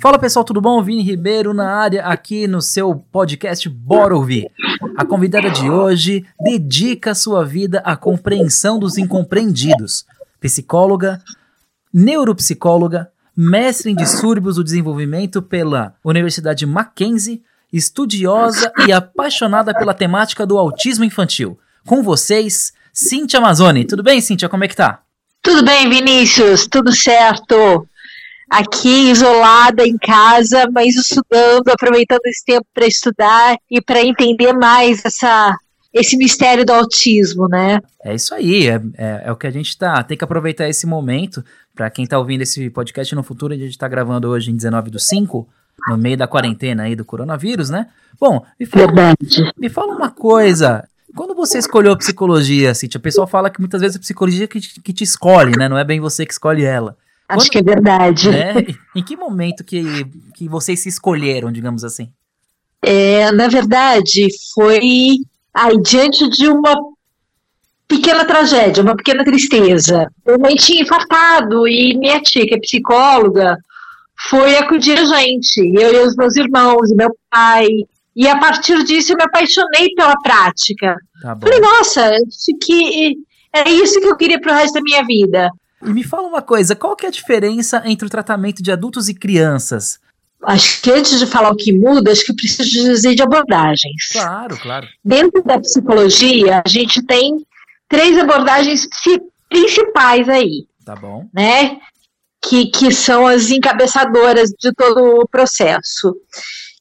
Fala pessoal, tudo bom? Vini Ribeiro na área aqui no seu podcast Bora Ouvir. A convidada de hoje dedica sua vida à compreensão dos incompreendidos. Psicóloga, neuropsicóloga, mestre em distúrbios do desenvolvimento pela Universidade Mackenzie, estudiosa e apaixonada pela temática do autismo infantil. Com vocês, Cintia Amazoni. Tudo bem, Cintia? Como é que tá? Tudo bem, Vinícius? Tudo certo aqui isolada em casa, mas estudando, aproveitando esse tempo para estudar e para entender mais essa esse mistério do autismo, né? É isso aí, é, é, é o que a gente tá. Tem que aproveitar esse momento. Para quem tá ouvindo esse podcast no futuro, a gente tá gravando hoje em 19 do 5, no meio da quarentena aí do coronavírus, né? Bom, me fala, Verdade. me fala uma coisa. Quando você escolheu a psicologia, Cintia, o pessoal fala que muitas vezes a psicologia que te, que te escolhe, né? Não é bem você que escolhe ela. Acho Quando, que é verdade. Né? Em que momento que, que vocês se escolheram, digamos assim? É, na verdade, foi aí, diante de uma pequena tragédia, uma pequena tristeza. Eu mãe tinha infartado e minha tia, que é psicóloga, foi acudir a gente, eu e os meus irmãos, e meu pai. E a partir disso eu me apaixonei pela prática. Tá Falei, nossa, que é isso que eu queria pro resto da minha vida. E me fala uma coisa, qual que é a diferença entre o tratamento de adultos e crianças? Acho que antes de falar o que muda, acho que preciso dizer de abordagens. Claro, claro. Dentro da psicologia, a gente tem três abordagens principais aí. Tá bom. Né? Que, que são as encabeçadoras de todo o processo.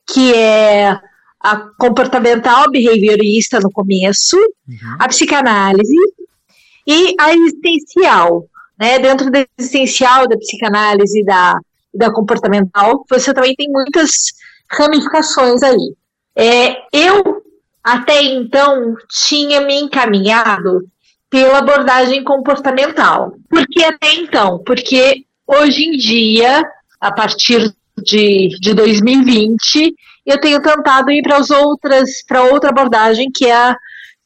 Que é a comportamental behaviorista no começo, uhum. a psicanálise e a existencial, né, dentro da existencial, da psicanálise e da, da comportamental, você também tem muitas ramificações aí. É, eu, até então, tinha me encaminhado pela abordagem comportamental. Por que até então? Porque hoje em dia, a partir de, de 2020, eu tenho tentado ir para as outras, para outra abordagem que é a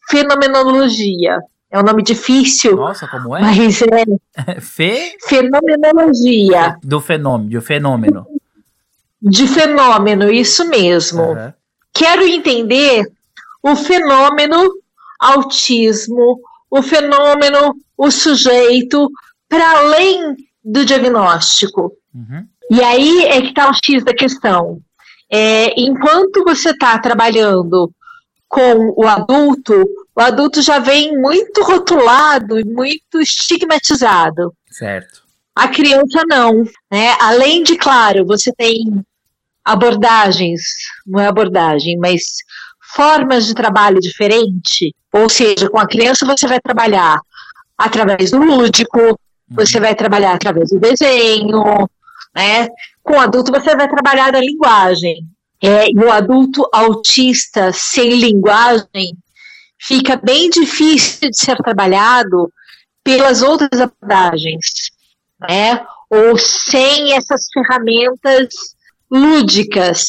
fenomenologia. É um nome difícil. Nossa, como é? Mas é. Fe... Fenomenologia. Do fenômeno, de fenômeno. De fenômeno, isso mesmo. Uhum. Quero entender o fenômeno autismo, o fenômeno, o sujeito, para além do diagnóstico. Uhum. E aí é que está o X da questão. É, enquanto você está trabalhando com o adulto, o adulto já vem muito rotulado e muito estigmatizado. Certo. A criança não, né? Além de, claro, você tem abordagens, não é abordagem, mas formas de trabalho diferente. Ou seja, com a criança você vai trabalhar através do lúdico, uhum. você vai trabalhar através do desenho, né? Com o adulto você vai trabalhar na linguagem. É, e o adulto autista sem linguagem fica bem difícil de ser trabalhado pelas outras abordagens, né? Ou sem essas ferramentas lúdicas.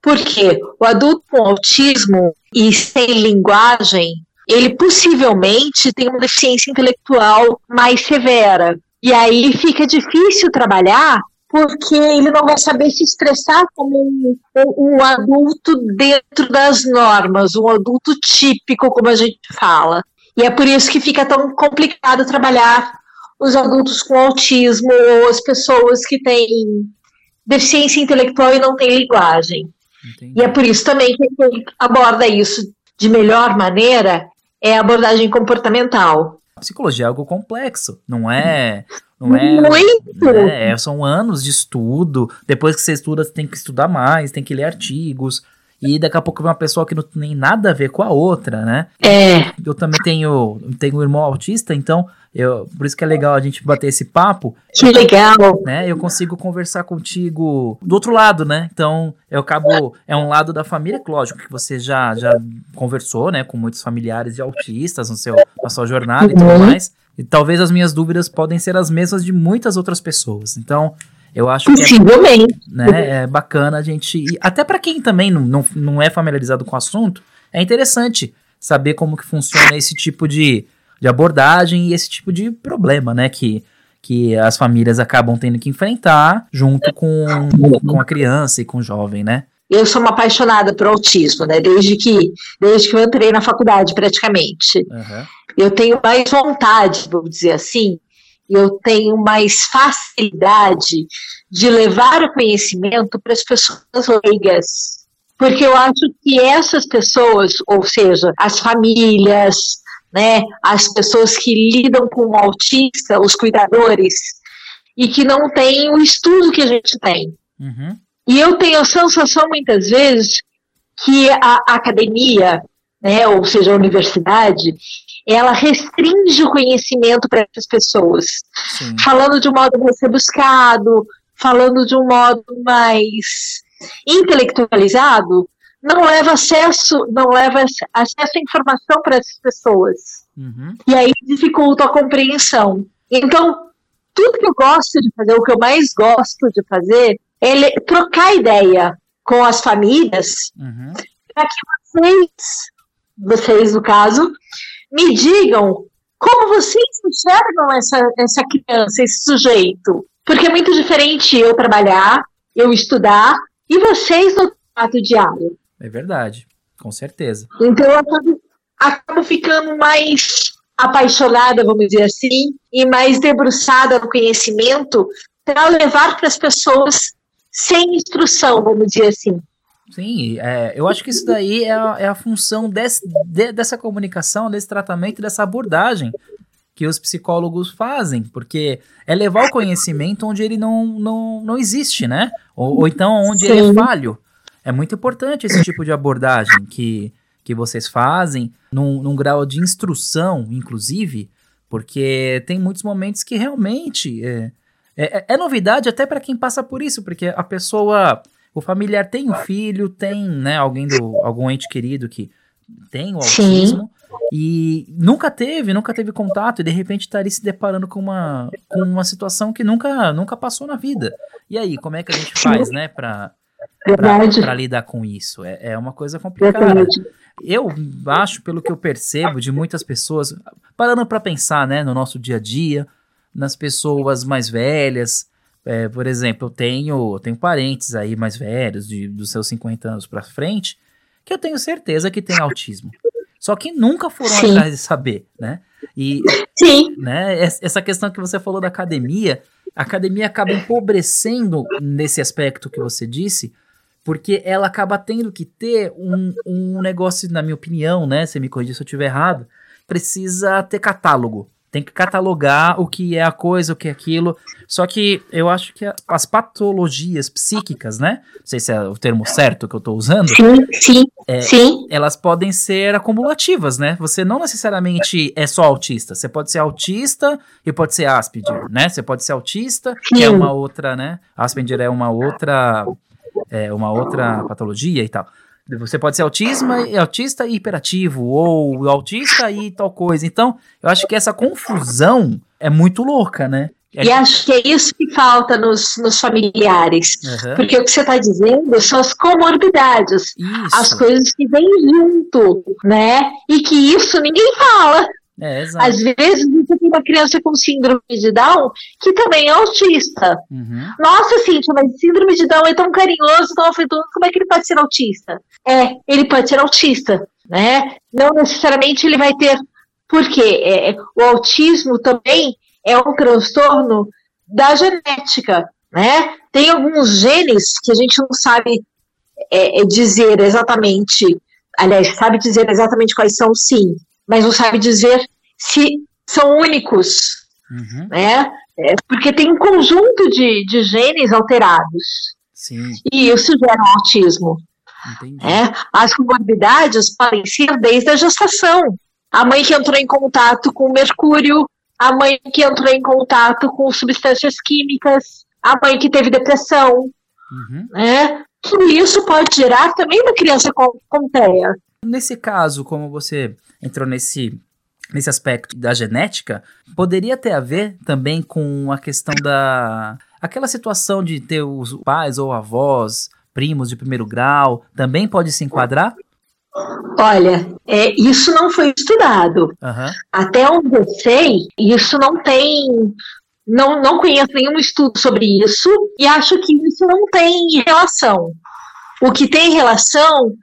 Porque o adulto com autismo e sem linguagem, ele possivelmente tem uma deficiência intelectual mais severa. E aí fica difícil trabalhar porque ele não vai saber se expressar como um, um, adulto dentro das normas, um adulto típico, como a gente fala. E é por isso que fica tão complicado trabalhar os adultos com autismo ou as pessoas que têm deficiência intelectual e não têm linguagem. Entendi. E é por isso também que quem aborda isso de melhor maneira é a abordagem comportamental. Psicologia é algo complexo, não é não é, Muito! Né, é, são anos de estudo. Depois que você estuda, você tem que estudar mais, tem que ler artigos. E daqui a pouco vem uma pessoa que não tem nada a ver com a outra, né? É. Eu também tenho, tenho um irmão autista, então eu, por isso que é legal a gente bater esse papo. Que legal! Né? Eu consigo conversar contigo do outro lado, né? Então, eu acabo. É um lado da família, lógico, que você já, já conversou, né? Com muitos familiares de autistas no seu, na sua jornada uhum. e tudo uhum. mais. E talvez as minhas dúvidas podem ser as mesmas de muitas outras pessoas. Então, eu acho que é, né, é bacana a gente. Até para quem também não, não, não é familiarizado com o assunto, é interessante saber como que funciona esse tipo de, de abordagem e esse tipo de problema, né? Que, que as famílias acabam tendo que enfrentar junto com, com a criança e com o jovem, né? Eu sou uma apaixonada por autismo, né? Desde que, desde que eu entrei na faculdade, praticamente. Uhum. Eu tenho mais vontade, vamos dizer assim, eu tenho mais facilidade de levar o conhecimento para as pessoas leigas. Porque eu acho que essas pessoas, ou seja, as famílias, né, as pessoas que lidam com o autista, os cuidadores, e que não têm o estudo que a gente tem. Uhum. E eu tenho a sensação, muitas vezes, que a academia, né, ou seja, a universidade, ela restringe o conhecimento para essas pessoas. Sim. Falando de um modo mais rebuscado, falando de um modo mais intelectualizado, não leva acesso, não leva acesso à informação para essas pessoas. Uhum. E aí dificulta a compreensão. Então, tudo que eu gosto de fazer, o que eu mais gosto de fazer, é trocar ideia com as famílias Uhum. para que vocês, vocês no caso, me digam como vocês enxergam essa, essa criança, esse sujeito. Porque é muito diferente eu trabalhar, eu estudar e vocês no trato diário. É verdade, com certeza. Então eu acabo, acabo ficando mais apaixonada, vamos dizer assim, e mais debruçada no conhecimento para levar para as pessoas sem instrução, vamos dizer assim. Sim, é, eu acho que isso daí é a, é a função desse, de- dessa comunicação, desse tratamento, dessa abordagem que os psicólogos fazem, porque é levar o conhecimento onde ele não, não, não existe, né? Ou, ou então onde ele é Sim. falho. É muito importante esse tipo de abordagem que, que vocês fazem, num, num grau de instrução, inclusive, porque tem muitos momentos que realmente é, é, é novidade até para quem passa por isso, porque a pessoa o familiar tem um filho, tem, né, alguém do algum ente querido que tem o Sim. autismo e nunca teve, nunca teve contato e de repente está ali se deparando com uma com uma situação que nunca nunca passou na vida. E aí, como é que a gente faz, né, para para lidar com isso? É, é uma coisa complicada. Verdade. Eu acho, pelo que eu percebo de muitas pessoas, parando para pensar, né, no nosso dia a dia, nas pessoas mais velhas, é, por exemplo, eu tenho, eu tenho parentes aí mais velhos, de, dos seus 50 anos para frente, que eu tenho certeza que tem autismo. Só que nunca foram Sim. atrás de saber, né? E Sim, né, es- essa questão que você falou da academia, a academia acaba empobrecendo nesse aspecto que você disse, porque ela acaba tendo que ter um, um negócio, na minha opinião, né? Você me corrija se eu estiver errado, precisa ter catálogo. Tem que catalogar o que é a coisa, o que é aquilo. Só que eu acho que as patologias psíquicas, né? Não sei se é o termo certo que eu tô usando, sim, sim, É, sim, elas podem ser acumulativas, né? Você não necessariamente é só autista. Você pode ser autista e pode ser Asperger, né? Você pode ser autista, que é Sim. uma outra, né? Asperger é uma outra, é uma outra patologia e tal. Você pode ser autista e hiperativo, ou autista e tal coisa. Então, eu acho que essa confusão é muito louca, né? É- E acho que é isso que falta nos, nos familiares. Aham. Porque o que você está dizendo são as comorbidades, as Isso. coisas que vêm junto, né? E que isso ninguém fala. É, exato. Às vezes você tem uma criança com síndrome de Down que também é autista. Uhum. Nossa, Cíntia, mas síndrome de Down é tão carinhoso, tão afetuoso, como é que ele pode ser autista? É, ele pode ser autista, né? Não necessariamente ele vai ter. Por quê? É, o autismo também é um transtorno da genética, né? Tem alguns genes que a gente não sabe é, é, dizer exatamente, aliás, sabe dizer exatamente quais são, sim, mas não sabe dizer se são únicos, Uhum. né? É, porque tem um conjunto de, de genes alterados. Sim, E isso gera um autismo. né? As comorbidades podem ser desde a gestação. A mãe que entrou em contato com mercúrio, a mãe que entrou em contato com substâncias químicas, a mãe que teve depressão, Uhum. né? Tudo isso pode gerar também uma criança com, com TEA. Nesse caso, como você entrou nesse, nesse aspecto da genética, poderia ter a ver também com a questão da. aquela situação de ter os pais ou avós, primos de primeiro grau, também pode se enquadrar? Olha, é, isso não foi estudado. Aham. Até onde eu sei, isso não tem não, não conheço nenhum estudo sobre isso e acho que isso não tem relação. O que tem relação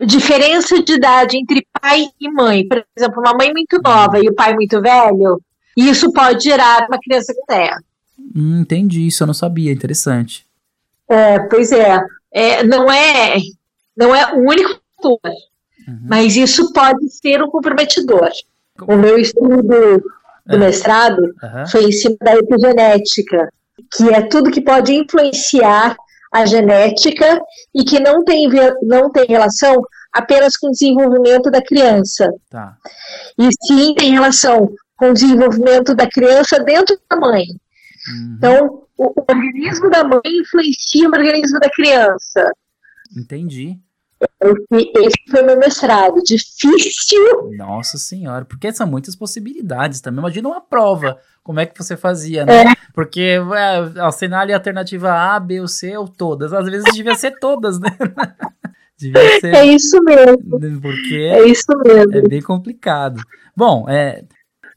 diferença de idade entre pai e mãe. Por exemplo, uma mãe muito nova e o pai muito velho, isso pode gerar uma criança com TEA. Hum, entendi, isso eu não sabia, interessante. É, pois é, é, não é não é o único fator, uhum. mas isso pode ser um comprometedor. O meu estudo do é. mestrado uhum. foi em cima da epigenética, que é tudo que pode influenciar a genética e que não tem, não tem relação apenas com o desenvolvimento da criança. Tá. E sim tem relação com o desenvolvimento da criança dentro da mãe. Uhum. Então, o, o, organismo da mãe influencia o organismo da criança. Entendi. Esse, esse foi meu mestrado. Difícil. Nossa senhora, porque são muitas possibilidades também. Imagina uma prova. Como é que você fazia, né? É. Porque é, assinar a alternativa A, B ou C ou todas. Às vezes devia ser todas, né? devia ser. É isso mesmo. Porque é isso mesmo. É bem complicado. Bom, é,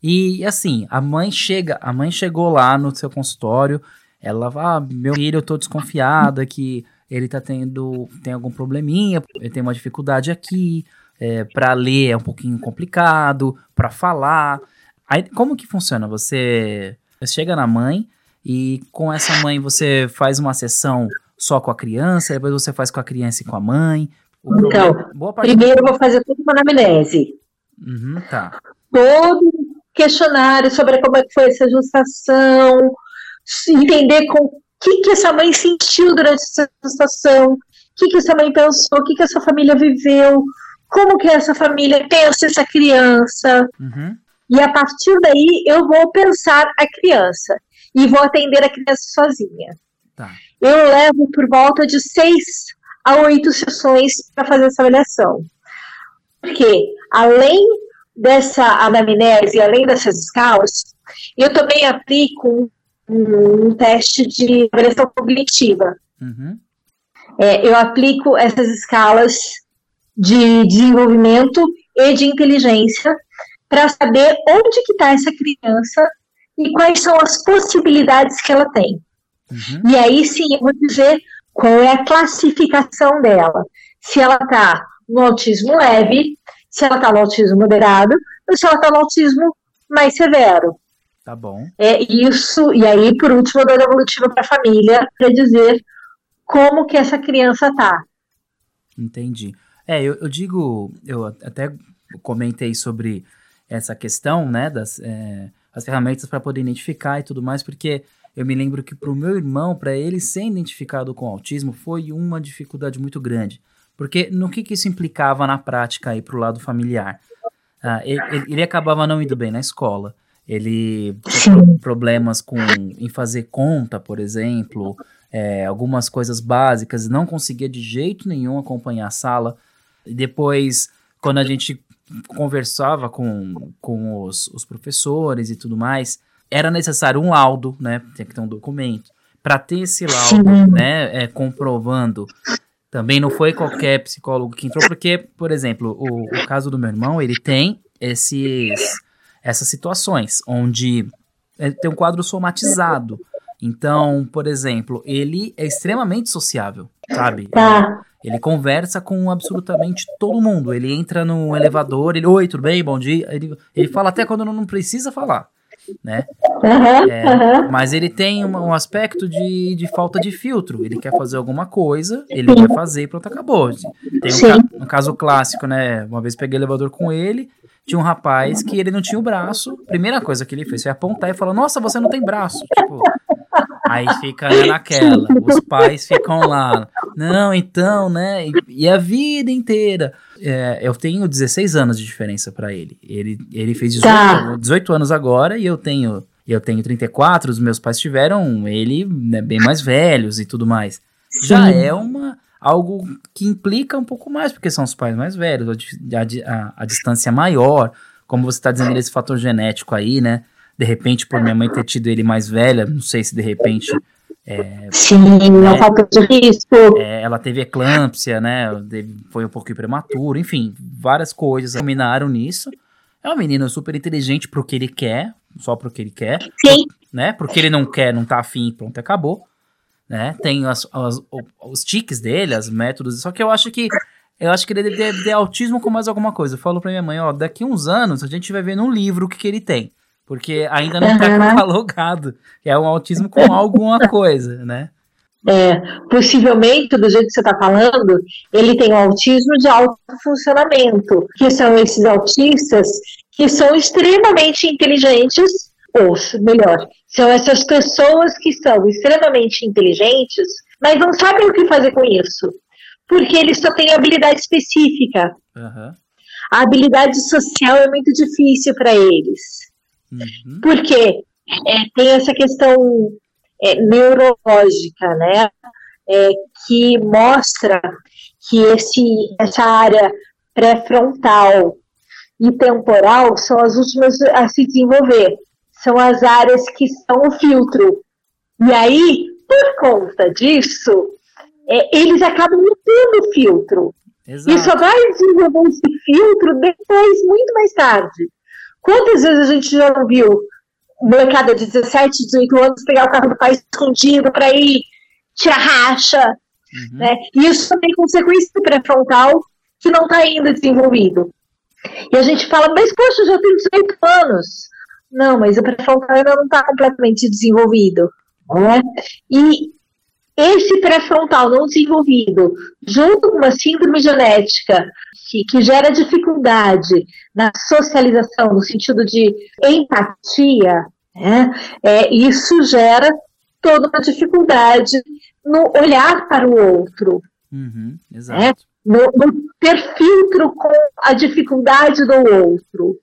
e assim, a mãe chega, a mãe chegou lá no seu consultório, ela fala, ah, meu filho, eu tô desconfiada que ele tá tendo, tem algum probleminha, ele tem uma dificuldade aqui, é, para ler é um pouquinho complicado, para falar. Aí, como que funciona? Você, chega na mãe e com essa mãe você faz uma sessão só com a criança, depois você faz com a criança e com a mãe. então, primeiro eu vou fazer tudo uma anamnese. Uhum, tá. Todo questionário sobre como é que foi essa gestação, entender com que, que essa mãe sentiu durante essa gestação, o que, que essa mãe pensou, o que, que essa família viveu, como que essa família pensa essa criança. Uhum. E a partir daí eu vou pensar a criança e vou atender a criança sozinha. Tá. Eu levo por volta de seis a oito sessões para fazer essa avaliação. Porque, além dessa anamnese, além dessas escalas, eu também aplico um, teste de avaliação cognitiva. Uhum. É, eu aplico essas escalas de desenvolvimento e de inteligência para saber onde que está essa criança e quais são as possibilidades que ela tem. Uhum. E aí sim eu vou dizer qual é a classificação dela. Se ela está no autismo leve, se ela está no autismo moderado ou se ela está no autismo mais severo. Tá bom. É isso, e aí, por último, eu dou evolutiva para a família para dizer como que essa criança tá. Entendi. É, eu, eu, digo, eu até comentei sobre essa questão, né, das é, as ferramentas para poder identificar e tudo mais, porque eu me lembro que para o meu irmão, para ele ser identificado com autismo, foi uma dificuldade muito grande. Porque no que, que isso implicava na prática aí pro lado familiar? Ah, ele, ele, acabava não indo bem na escola. Ele tinha problemas com em fazer conta, por exemplo, é, algumas coisas básicas, não conseguia de jeito nenhum acompanhar a sala. E depois, quando a gente conversava com, com os, os professores e tudo mais, era necessário um laudo, né? Tinha que ter um documento. Para ter esse laudo, né, é, comprovando também não foi qualquer psicólogo que entrou, porque, por exemplo, o, o caso do meu irmão, ele tem esses, essas situações onde tem um quadro somatizado. Então, por exemplo, ele é extremamente sociável, sabe? Tá. Ele conversa com absolutamente todo mundo. Ele entra no elevador, ele, oi, tudo bem? Bom dia. Ele, ele fala até quando não precisa falar né? Uhum, é, uhum. Mas ele tem um, um, aspecto de, de falta de filtro. Ele quer fazer alguma coisa, ele Sim. vai fazer e pronto, acabou. Tem um, ca um, caso clássico, né? Uma vez peguei elevador com ele, tinha um rapaz que ele não tinha o braço. Primeira coisa que ele fez foi apontar e falar: Nossa, você não tem braço. Tipo, aí fica né, naquela. Os pais ficam lá. Não, então, né? E, e a vida inteira. É, eu tenho 16 anos de diferença para ele. ele. Ele fez 18, tá. 18 anos agora e eu tenho eu tenho 34, os meus pais tiveram ele né, bem mais velhos e tudo mais. Sim. Já é uma algo que implica um pouco mais, porque são os pais mais velhos, a, a, a distância maior, como você está dizendo, esse fator genético aí, né? De repente, por minha mãe ter tido ele mais velha, não sei se de repente é, Sim, não é, falta de risco. É, ela teve eclâmpsia, né? Foi um pouquinho prematuro, enfim, várias coisas combinaram nisso. É um menino super inteligente pro que ele quer, só pro que ele quer. Sim. né? Porque ele não quer, não tá afim, pronto, acabou. Né? Tem as, as, os tiques dele, as métodos, só que eu acho que eu acho que ele deve ter autismo com mais alguma coisa. Eu falo pra minha mãe, ó, daqui uns anos a gente vai ver num livro o que, que ele tem. Porque ainda não tá catalogado. É um autismo com alguma coisa, né? É, possivelmente, do jeito que você está falando, ele tem um autismo de alto funcionamento, que são esses autistas que são extremamente inteligentes, ou melhor, são essas pessoas que são extremamente inteligentes, mas não sabem o que fazer com isso porque eles só têm habilidade específica. Uhum. A habilidade social é muito difícil para eles. Uhum. Porque é, tem essa questão é, neurológica, né? É, que mostra que esse, essa área pré-frontal e temporal são as últimas a se desenvolver. São as áreas que são o filtro. E aí, por conta disso, é, eles acabam mudando o filtro. Exato. E só vai desenvolver esse filtro depois, muito mais tarde. Quantas vezes a gente já não viu molecada de 17, 18 anos pegar o carro do pai escondido para ir tirar racha? Uhum. Né? E isso tem consequência pré-frontal que não está ainda desenvolvido. E a gente fala, mas poxa, já tenho 18 anos. Não, mas o pré-frontal ainda não está completamente desenvolvido. Né? E esse pré-frontal não desenvolvido, junto com uma síndrome genética que, que gera dificuldade na socialização, no sentido de empatia, né, é, isso gera toda uma dificuldade no olhar para o outro. Uhum, né, no, no, ter filtro com a dificuldade do outro.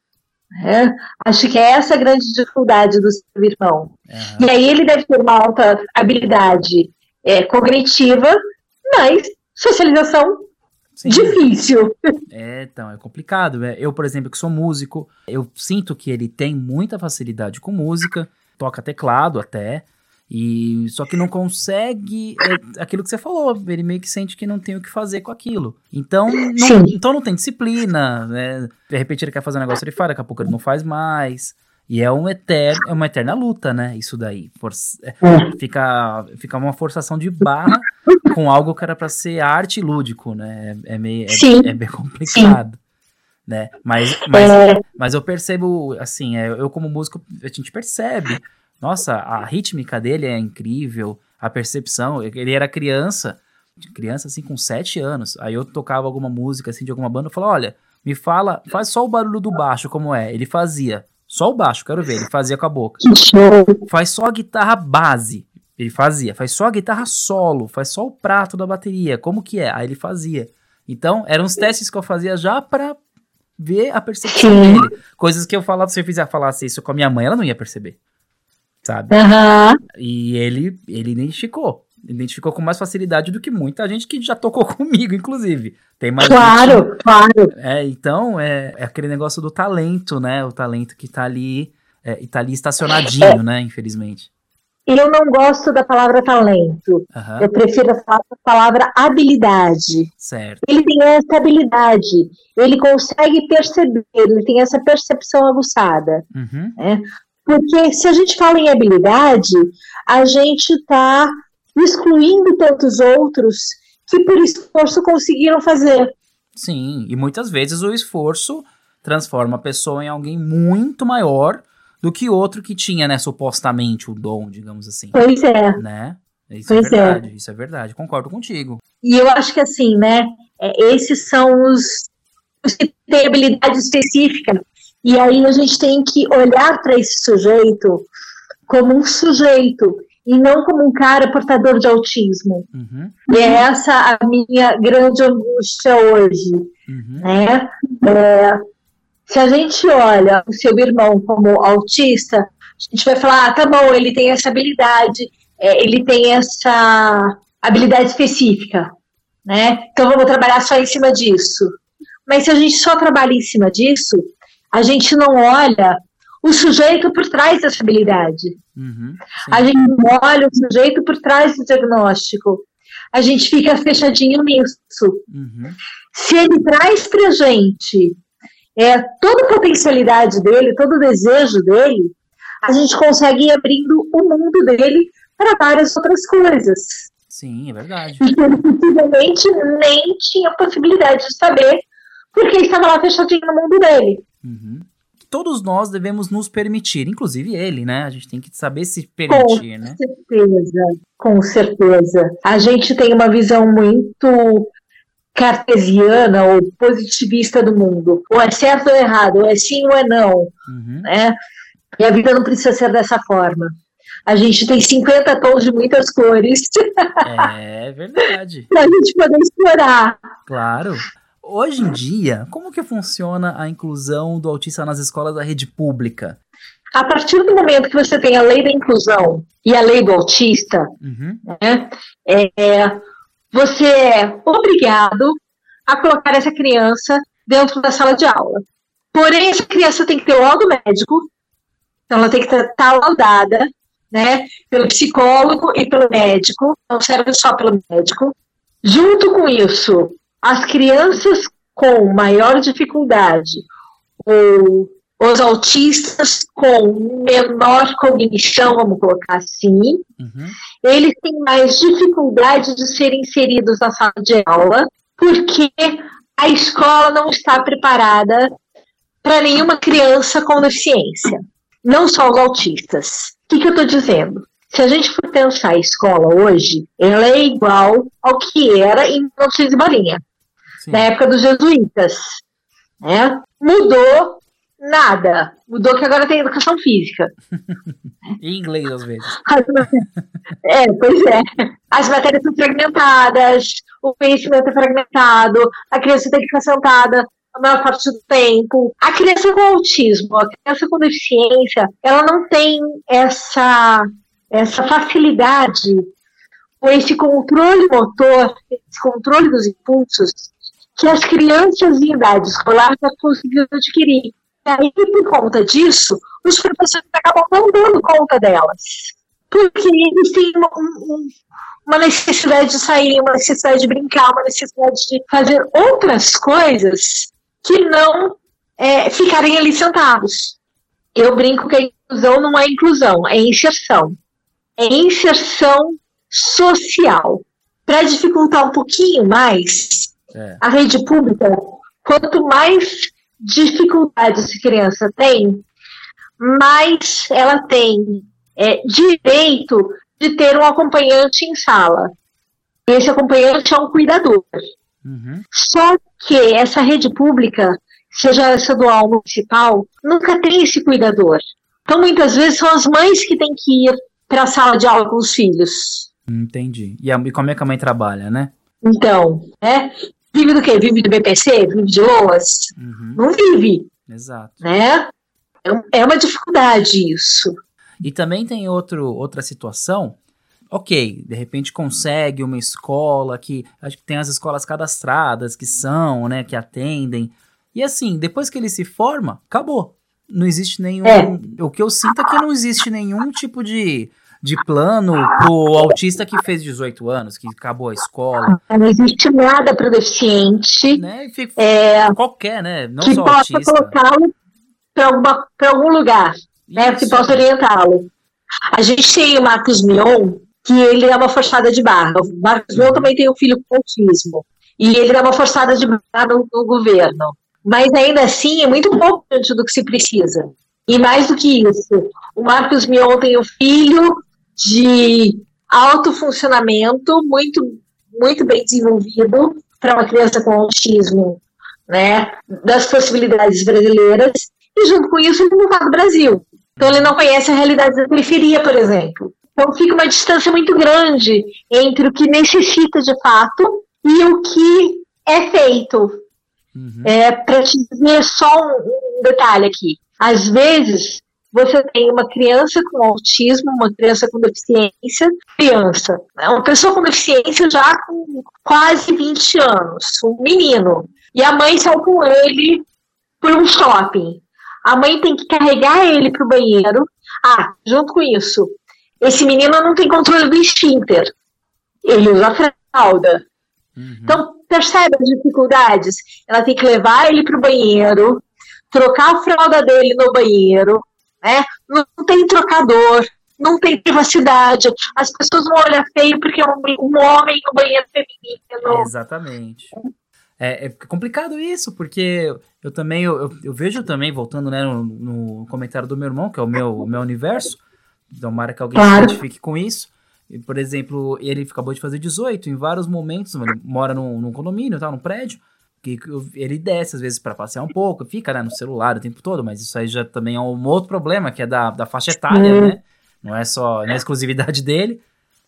Né? Acho que é essa a grande dificuldade do seu irmão. Uhum. E aí ele deve ter uma alta habilidade é, cognitiva, mas socialização Sim. difícil. É, então, é complicado. É, eu, por exemplo, que sou músico, eu sinto que ele tem muita facilidade com música, toca teclado até, e só que não consegue é, aquilo que você falou, ele meio que sente que não tem o que fazer com aquilo. Então, não, então não tem disciplina, né? De repente ele quer fazer um negócio, ele faz, daqui a pouco ele não faz mais. E é, um eterno, é uma eterna luta, né? Isso daí. For, é, é. fica, fica uma forçação de barra com algo que era para ser arte lúdico, né? É, é meio é, é, bem complicado. Sim. Né? Mas, mas, é. mas eu percebo, assim, é, eu como músico, a gente percebe. Nossa, a rítmica dele é incrível, a percepção. Ele era criança, criança assim, com sete anos. Aí eu tocava alguma música assim de alguma banda, eu falava, olha, me fala, faz só o barulho do baixo, como é. Ele fazia. Só o baixo, quero ver. Ele fazia com a boca. Faz só a guitarra base. Ele fazia. Faz só a guitarra solo. Faz só o prato da bateria. Como que é? Aí ele fazia. Então, eram os testes que eu fazia já pra ver a percepção Sim. dele. Coisas que eu falava, se eu fizer falasse isso com a minha mãe, ela não ia perceber. Sabe? Uhum. E ele, ele identificou identificou com mais facilidade do que muita gente que já tocou comigo, inclusive. Tem mais claro, gente... claro. É, então, é, é, aquele negócio do talento, né? O talento que tá ali, é, e tá ali estacionadinho, é. né? Infelizmente. Eu não gosto da palavra talento. Uhum. Eu prefiro a palavra habilidade. Certo. Ele tem essa habilidade. Ele consegue perceber, ele tem essa percepção aguçada. Uhum. Né? Porque se a gente fala em habilidade, a gente está excluindo tantos outros que por esforço conseguiram fazer. Sim, e muitas vezes o esforço transforma a pessoa em alguém muito maior do que outro que tinha, né, supostamente o dom, digamos assim. Pois é. Né? Isso é pois é verdade, é. isso é verdade, concordo contigo. E eu acho que assim, né, é, esses são os, os que têm habilidade específica. E aí a gente tem que olhar para esse sujeito como um sujeito e não como um cara portador de autismo. Uhum. E é essa a minha grande angústia hoje. Uhum. Né? É, se a gente olha o seu irmão como autista, a gente vai falar, ah, tá bom, ele tem essa habilidade, é, ele tem essa habilidade específica, né? Então vamos trabalhar só em cima disso. Mas se a gente só trabalha em cima disso, a gente não olha o sujeito por trás dessa habilidade. Uhum, a gente olha o sujeito por trás do diagnóstico. A gente fica fechadinho nisso. Uhum. Se ele traz para a gente é, toda a potencialidade dele, todo o desejo dele, a gente consegue ir abrindo o mundo dele para várias outras coisas. Sim, é verdade. E ele possivelmente nem tinha possibilidade de saber, porque estava lá fechadinho no mundo dele. Uhum. Todos nós devemos nos permitir, inclusive ele, né? A gente tem que saber se permitir, com né? certeza, com certeza. A gente tem uma visão muito cartesiana ou positivista do mundo. Ou é certo ou errado, ou é sim ou é não. Uhum. Né? E a vida não precisa ser dessa forma. A gente tem 50 tons de muitas cores É verdade. para a gente poder explorar. Claro. Hoje em dia, como que funciona a inclusão do autista nas escolas da rede pública? A partir do momento que você tem a lei da inclusão e a lei do autista, Uhum. né, é, você é obrigado a colocar essa criança dentro da sala de aula. Porém, essa criança tem que ter o laudo médico, então ela tem que estar laudada, né, pelo psicólogo e pelo médico, não serve só pelo médico. Junto com isso, as crianças com maior dificuldade ou os autistas com menor cognição, vamos colocar assim, Uhum. eles têm mais dificuldade de serem inseridos na sala de aula, porque a escola não está preparada para nenhuma criança com deficiência, não só os autistas. O que, que eu estou dizendo? Se a gente for pensar a escola hoje, ela é igual ao que era em 1900 e bolinha, Sim. na época dos jesuítas. Né? Mudou nada. Mudou que agora tem educação física. Em inglês, às vezes. É, pois é. As matérias são fragmentadas, o conhecimento é fragmentado, a criança tem que ficar sentada a maior parte do tempo. A criança com autismo, a criança com deficiência, ela não tem essa, essa facilidade ou esse controle motor, esse controle dos impulsos que as crianças em idade escolar já conseguiram adquirir. E aí, por conta disso, os professores acabam não dando conta delas porque eles têm uma, um- uma necessidade de sair, uma necessidade de brincar, uma necessidade de fazer outras coisas que não é, ficarem ali sentados. Eu brinco que a inclusão não é inclusão, é inserção. É inserção social. Para dificultar um pouquinho mais, É. a rede pública, quanto mais dificuldade essa criança tem, mais ela tem é, direito de ter um acompanhante em sala. Esse acompanhante é um cuidador. Uhum. Só que essa rede pública, seja estadual ou municipal, nunca tem esse cuidador. Então, muitas vezes, são as mães que têm que ir para a sala de aula com os filhos. Entendi. E, a, e como é que a mãe trabalha, né? Então, né? Vive do quê? Vive do BPC? Vive de loas? Uhum. Não vive, Exato. né? É É uma dificuldade isso. E também tem outro, outra situação. Ok, de repente consegue uma escola que. Acho que tem as escolas cadastradas que são, né? Que atendem. E assim, depois que ele se forma, acabou. Não existe nenhum. É. O que eu sinto é que não existe nenhum tipo de, de plano pro autista que fez 18 anos, que acabou a escola, Não existe nada para o deficiente né? Fica- é, qualquer, né? Não que só possa autista. colocá-lo para algum lugar, né? Que Isso. possa orientá-lo. A gente tem o Marcos Mion, que ele dá uma forçada de barra. O Marcos Mion também tem um filho com autismo. E ele dá uma forçada de barra no, no governo. Mas ainda assim é muito pouco diante do que se precisa. E mais do que isso, o Marcos Mion tem um filho de alto funcionamento, muito, muito bem desenvolvido para uma criança com autismo, né? Das possibilidades brasileiras. E junto com isso, ele não está do Brasil. Então ele não conhece a realidade da periferia, por exemplo. Então fica uma distância muito grande entre o que necessita de fato e o que é feito. Uhum. É, para te dizer só um, um detalhe aqui. Às vezes, você tem uma criança com autismo, uma criança com deficiência, criança, né, uma pessoa com deficiência já com quase 20 anos, um menino, e a mãe saiu com ele por um shopping. A mãe tem que carregar ele para o banheiro. Ah, junto com isso, esse menino não tem controle do esfíncter. Ele usa fralda. Uhum. Então, percebe as dificuldades? Ela tem que levar ele para o banheiro, trocar a fralda dele no banheiro, né? Não tem trocador, não tem privacidade. As pessoas vão olhar feio porque é um, um homem no banheiro feminino. exatamente. É, é, complicado isso, porque eu também, eu, eu vejo também, voltando né, no, no, comentário do meu irmão, que é o meu, o meu universo, tomara que alguém claro. se identifique com isso. E, por exemplo, ele acabou de fazer 18, em vários momentos, mora num, num condomínio, tá, num prédio, que ele desce às vezes para passear um pouco, fica né, no celular o tempo todo, mas isso aí já também é um outro problema, que é da, da faixa etária, né? Não é só não é exclusividade dele.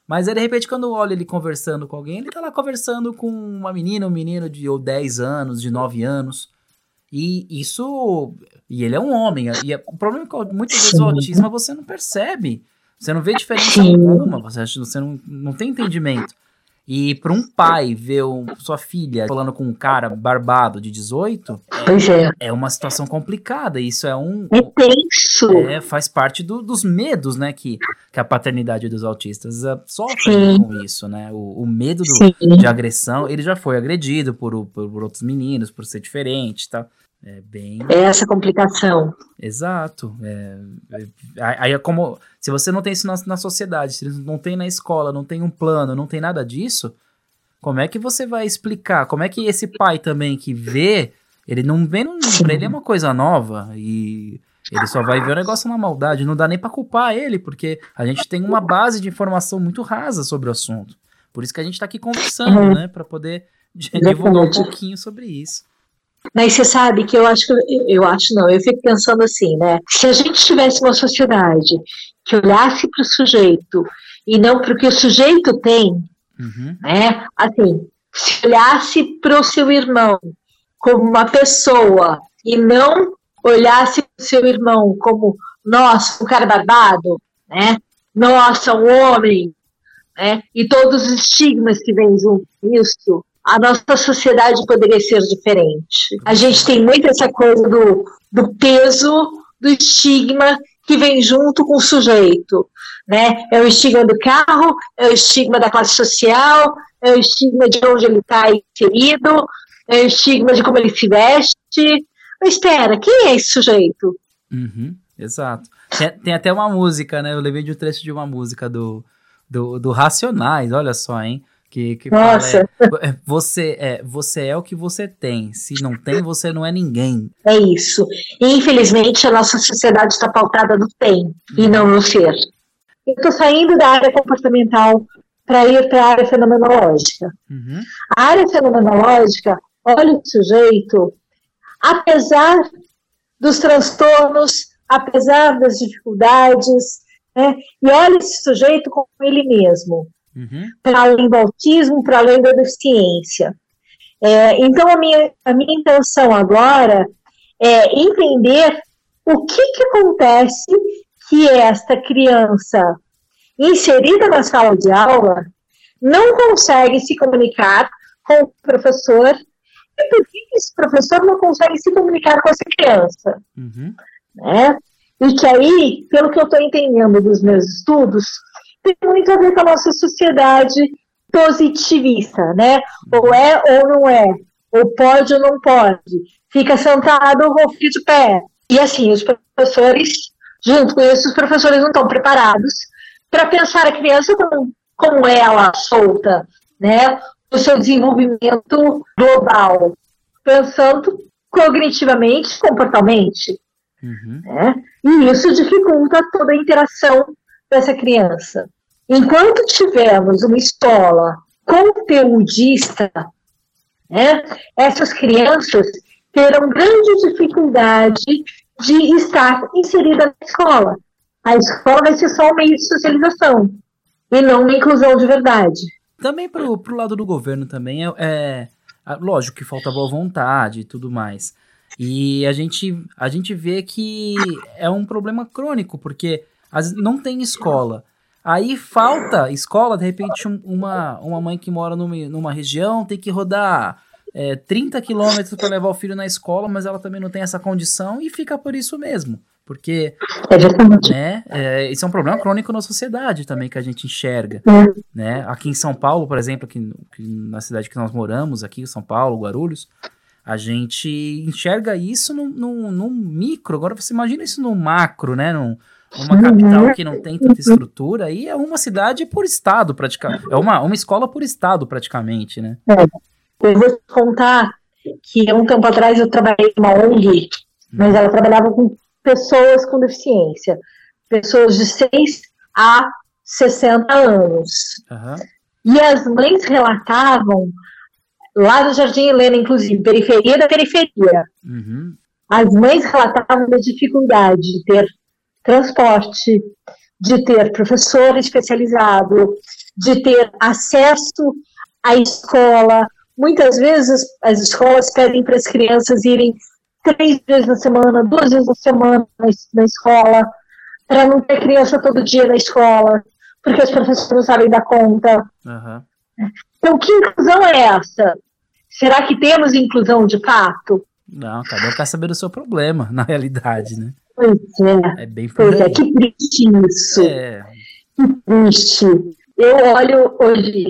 Mas aí, de repente, quando olha ele conversando com alguém, ele tá lá conversando com uma menina, um menino de ou 10 anos, de 9 anos. E isso. E ele é um homem. E é, o problema é que muitas vezes o autismo você não percebe. Você não vê diferença alguma. Você, você não, não tem entendimento. E para um pai ver sua filha falando com um cara barbado de 18, é, é. uma situação complicada. Isso é um. É tenso. É, faz parte do, dos medos, né, que, que a paternidade dos autistas uh, sofre com isso, né? O, o medo do, de agressão. Ele já foi agredido por, por, por outros meninos, por ser diferente, tá? É bem. É essa complicação. Exato. É, é, aí é como. Se você não tem isso na, na sociedade, se não tem na escola, não tem um plano, não tem nada disso, como é que você vai explicar? Como é que esse pai também que vê, ele não vê, não, pra ele é uma coisa nova e ele só vai ver o negócio na maldade. Não dá nem pra culpar ele, porque a gente tem uma base de informação muito rasa sobre o assunto. Por isso que a gente tá aqui conversando, uhum. né? Pra poder divulgar um pouquinho sobre isso. Mas você sabe que eu acho que eu acho não, eu fico pensando assim, né? Se a gente tivesse uma sociedade que olhasse para o sujeito e não para o que o sujeito tem, uhum. né? Assim, se olhasse para o seu irmão como uma pessoa e não olhasse para o seu irmão como, nossa, um cara barbado, né? Nossa, um homem, né? E todos os estigmas que vêm junto com isso, a nossa sociedade poderia ser diferente. A gente tem muito essa coisa do, do peso, do estigma que vem junto com o sujeito. Né? É o estigma do carro, é o estigma da classe social, é o estigma de onde ele está inserido, é o estigma de como ele se veste. Mas espera, quem é esse sujeito? Uhum, exato. Tem, tem, até uma música, né? Eu levei de um trecho de uma música do, do, do Racionais, olha só, hein? Que, que Nossa. Fala, é, você, é, você é o que você tem. Se não tem, você não é ninguém. É isso. E, infelizmente, a nossa sociedade está pautada no tem e uhum. não no ser. Eu estou saindo da área comportamental para ir para a área fenomenológica. Uhum. A área fenomenológica olha o sujeito, apesar dos transtornos, apesar das dificuldades, né, e olha esse sujeito como ele mesmo uhum. para além do autismo, para além da deficiência. É, então, a minha, a minha intenção agora é entender o que, que acontece que esta criança inserida na sala de aula não consegue se comunicar com o professor e por que esse professor não consegue se comunicar com essa criança. Uhum. Né? E que aí, pelo que eu estou entendendo dos meus estudos, tem muito a ver com a nossa sociedade positivista, né? Ou é ou não é, ou pode ou não pode, fica sentado ou fica de pé. E assim, os professores, junto com isso, os professores não estão preparados para pensar a criança como, como ela, solta, né? O seu desenvolvimento global, pensando cognitivamente, comportalmente. Uhum. Né? E isso dificulta toda a interação dessa criança. Enquanto tivermos uma escola conteudista, né, essas crianças terão grande dificuldade de estar inserida na escola. A escola vai ser só um meio de socialização e não uma inclusão de verdade. Também para o lado do governo também é, é, lógico que falta boa vontade e tudo mais. E a gente, a gente vê que é um problema crônico, porque as, não tem escola. Aí falta escola, de repente, uma, uma mãe que mora numa, numa região tem que rodar é, 30 quilômetros para levar o filho na escola, mas ela também não tem essa condição e fica por isso mesmo. Porque é né, é, isso é um problema crônico na sociedade também que a gente enxerga. É. Né? Aqui em São Paulo, por exemplo, aqui, na cidade que nós moramos, aqui em São Paulo, Guarulhos, a gente enxerga isso no, no, no micro. Agora você imagina isso no macro, né? Num, uma capital que não tem tanta estrutura, aí é uma cidade por estado, praticamente. É uma, uma escola por estado, praticamente, né? É. Eu vou te contar que um tempo atrás eu trabalhei numa ONG, mas ela trabalhava com pessoas com deficiência, pessoas de 6 a 60 anos. Uhum. E as mães relatavam, lá no Jardim Helena, inclusive, periferia da periferia, Uhum. as mães relatavam da dificuldade de ter transporte, de ter professor especializado, de ter acesso à escola. Muitas vezes as escolas pedem para as crianças irem três vezes na semana, duas vezes na semana na, escola, para não ter criança todo dia na escola, porque os professores não sabem dar conta. Uhum. Então, que inclusão é essa? Será que temos inclusão de fato? Não, cada um quer saber do seu problema, na realidade, né? Pois é. É bem Pois é, que triste isso. É, Que triste. Eu olho hoje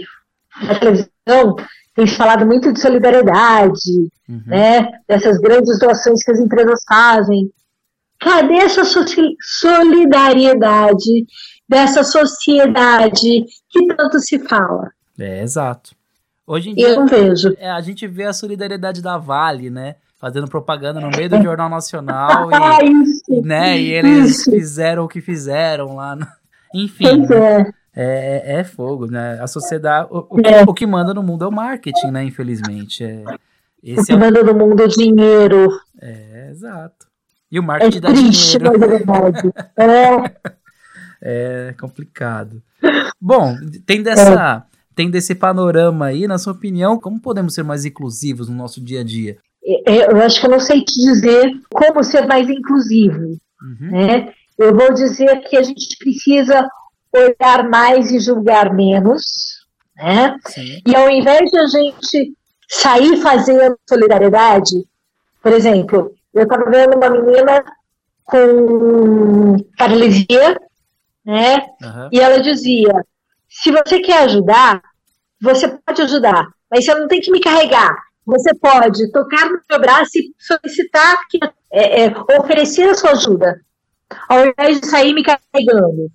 na televisão, tem falado muito de solidariedade, uhum. né? Dessas grandes doações que as empresas fazem. Cadê essa soci- solidariedade dessa sociedade que tanto se fala? é, exato. Hoje em dia, Eu vejo. é, a gente vê a solidariedade da Vale, né? Fazendo propaganda no meio do Jornal Nacional Ah, e, isso. e, né, e eles Isso. fizeram o que fizeram lá. no- Enfim, né? é. é, é fogo, né? A sociedade. O, o que, É. o que manda no mundo é o marketing, né? Infelizmente. É, O esse que é, o- manda no mundo é dinheiro. é, exato. E o É marketing dá triste, dinheiro. mas é verdade. É, É complicado. Bom, tem dessa. Tem desse panorama aí, na sua opinião, como podemos ser mais inclusivos no nosso dia a dia? é, eu acho que eu não sei te dizer como ser mais inclusivo. Uhum. né? Eu vou dizer que a gente precisa olhar mais e julgar menos, né? Sim. E ao invés de a gente sair fazendo solidariedade, por exemplo, eu estava vendo uma menina com paralisia, né? Aham. E ela dizia: se você quer ajudar, você pode ajudar, mas você não tem que me carregar. Você pode tocar no meu braço e solicitar que é, é, oferecer a sua ajuda, ao invés de sair me carregando.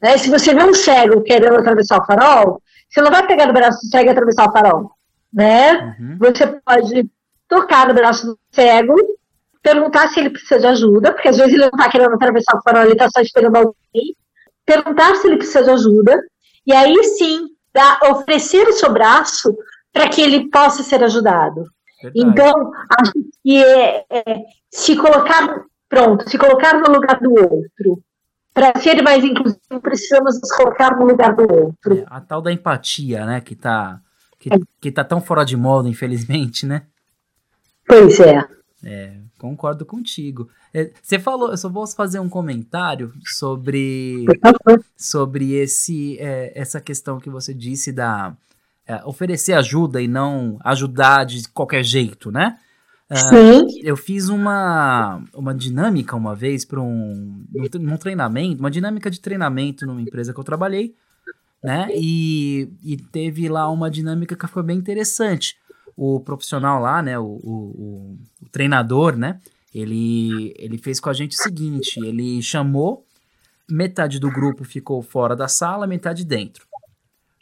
Né? Se você vê um cego querendo atravessar o farol, você não vai pegar no braço do cego e atravessar o farol, né? Uhum. Você pode tocar no braço do cego, perguntar se ele precisa de ajuda, porque às vezes ele não está querendo atravessar o farol, ele está só esperando alguém. Perguntar se ele precisa de ajuda, e aí sim dar, oferecer o seu braço para que ele possa ser ajudado. Verdade. Então, acho que é, é, se colocar, pronto, se colocar no lugar do outro. Para ser mais inclusivo, precisamos nos colocar no lugar do outro. É, a tal da empatia, né? Que tá, que, É. que tá tão fora de moda, infelizmente, né? Pois é. Concordo contigo. É, Você falou, eu só vou fazer um comentário sobre, sobre esse, é, essa questão que você disse da é, oferecer ajuda e não ajudar de qualquer jeito, né? Sim. eu fiz uma, uma dinâmica uma vez para um num treinamento, uma dinâmica de treinamento numa empresa que eu trabalhei, né? E, e teve lá uma dinâmica que foi bem interessante. O profissional lá, né? O, o, o- o treinador, né? Ele, ele fez com a gente o seguinte: ele chamou, metade do grupo ficou fora da sala, metade dentro.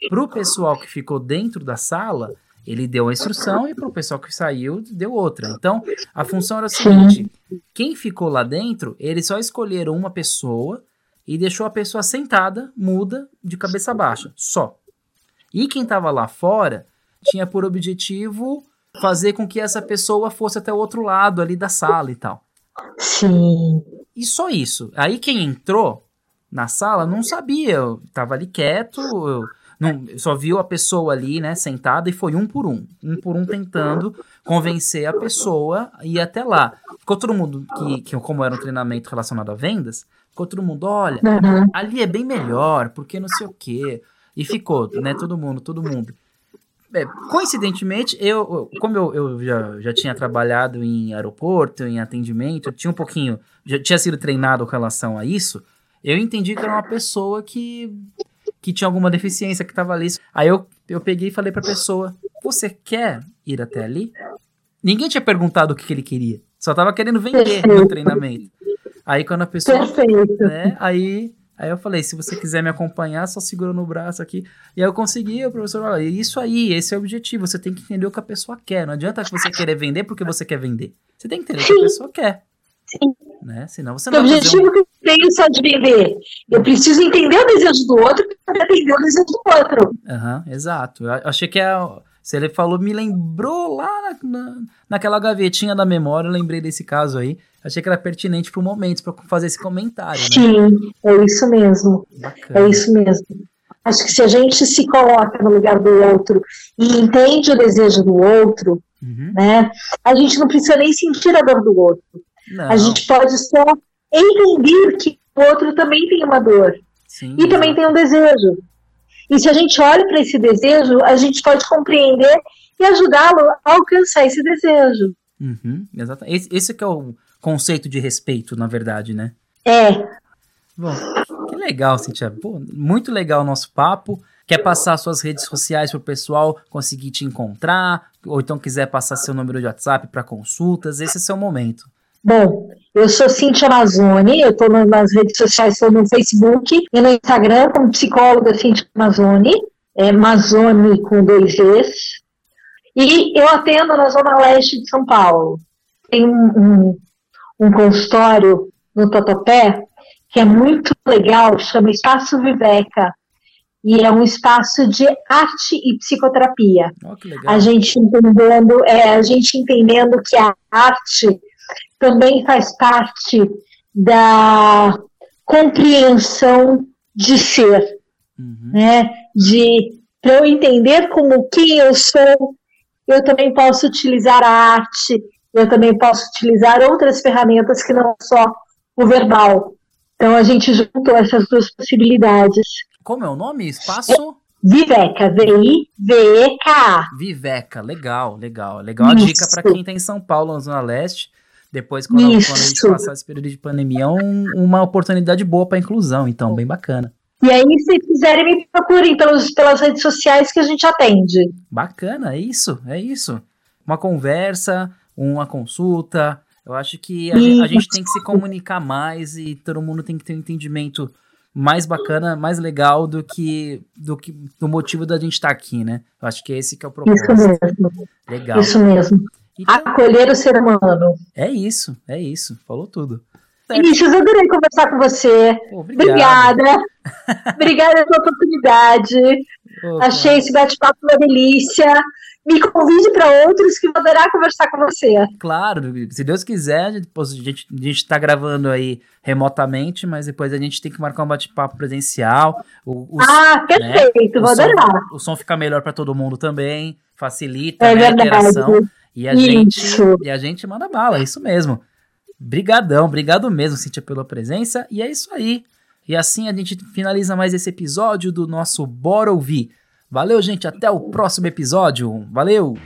Pro pessoal que ficou dentro da sala, ele deu a instrução e pro pessoal que saiu, deu outra. Então, a função era o seguinte: quem ficou lá dentro, eles só escolheram uma pessoa e deixou a pessoa sentada, muda, de cabeça baixa, só. E quem estava lá fora tinha por objetivo fazer com que essa pessoa fosse até o outro lado ali da sala e tal. Sim. E só isso. Aí quem entrou na sala não sabia, eu tava ali quieto, eu não, eu só viu a pessoa ali, né, sentada e foi um por um, um por um tentando convencer a pessoa a ir até lá. Ficou todo mundo que, que como era um treinamento relacionado a vendas, ficou todo mundo, olha, Uhum. ali é bem melhor, porque não sei o quê. E ficou, né, todo mundo, todo mundo. É, coincidentemente, eu, como eu, eu já, já tinha trabalhado em aeroporto, em atendimento, eu tinha um pouquinho, já tinha sido treinado com relação a isso, eu entendi que era uma pessoa que, que tinha alguma deficiência, que estava ali. Aí eu, eu peguei e falei pra pessoa, você quer ir até ali? Ninguém tinha perguntado o que, que ele queria. Só tava querendo vender Perfeito. no treinamento. Aí quando a pessoa. Perfeito. Né, aí, aí eu falei: se você quiser me acompanhar, só segura no braço aqui. E aí eu consegui, o professor falou: isso aí, esse é o objetivo. Você tem que entender o que a pessoa quer. Não adianta você querer vender porque você quer vender. Você tem que entender Sim. o que a pessoa quer. Sim. Né? Senão você não o objetivo um... que eu tenho só de vender. Eu preciso entender o desejo do outro para atender o desejo do outro. Aham, uhum, exato. Eu achei que é. Se ele falou, me lembrou lá na, na, naquela gavetinha da memória, eu lembrei desse caso aí. Achei que era pertinente para o momento, para fazer esse comentário. Né? Sim, é isso mesmo. Bacana. É isso mesmo. Acho que se a gente se coloca no lugar do outro e entende o desejo do outro, uhum. né, a gente não precisa nem sentir a dor do outro. Não. A gente pode só entender que o outro também tem uma dor Sim, e também tem um desejo. E se a gente olha para esse desejo, a gente pode compreender e ajudá-lo a alcançar esse desejo. Uhum, exatamente. Esse, esse que é o conceito de respeito, na verdade, né? É. Bom, que legal, Cintia. Pô, muito legal o nosso papo. Quer passar suas redes sociais para o pessoal conseguir te encontrar? Ou então quiser passar seu número de WhatsApp para consultas? Esse é seu momento. Bom, eu sou Cintia Amazone, eu estou nas redes sociais, estou no Facebook e no Instagram como psicóloga Cintia Amazone, é Amazone com dois Gs. E eu atendo na Zona Leste de São Paulo. Tem um, um, um consultório no Totopé que é muito legal, chama Espaço Viveca. E é um espaço de arte e psicoterapia. Oh, a gente entendendo, é, a gente entendendo que a arte também faz parte da compreensão de ser, uhum. né? De para eu entender como quem eu sou, eu também posso utilizar a arte, eu também posso utilizar outras ferramentas que não só o verbal. Então a gente juntou essas duas possibilidades. Como é o nome? Espaço? Viveca, V-I-V-E-K-A. Viveca, legal, legal. Legal a dica para quem está em São Paulo, na Zona Leste. Depois, quando, quando, a gente passar esse período de pandemia, é um, uma oportunidade boa para inclusão, então, bem bacana. E aí, se quiserem, me procurem pelos, pelas redes sociais que a gente atende. Bacana, é isso, é isso. Uma conversa, uma consulta. Eu acho que a, gente, a gente tem que se comunicar mais e todo mundo tem que ter um entendimento mais bacana, mais legal do que do que do motivo da gente estar tá aqui, né? Eu acho que é esse que é o propósito. Isso mesmo. Legal. Isso mesmo. Então, Acolher o ser humano. É isso, é isso. Falou tudo. Vinícius, adorei conversar com você. Obrigada. Obrigada pela oportunidade. Opa. Achei esse bate-papo uma delícia. Me convide para outros que vão adorar conversar com você. Claro, se Deus quiser, a gente está gravando aí remotamente, mas depois a gente tem que marcar um bate-papo presencial. O, o, ah, né, perfeito, né? vou adorar. Som, o som fica melhor para todo mundo também, facilita é né, a interação. E a, gente, e a gente manda bala, é isso mesmo. Brigadão, obrigado mesmo, Cintia, pela presença. E é isso aí. E assim a gente finaliza mais esse episódio do nosso Bora Ouvir. Valeu, gente. Até o próximo episódio. Valeu!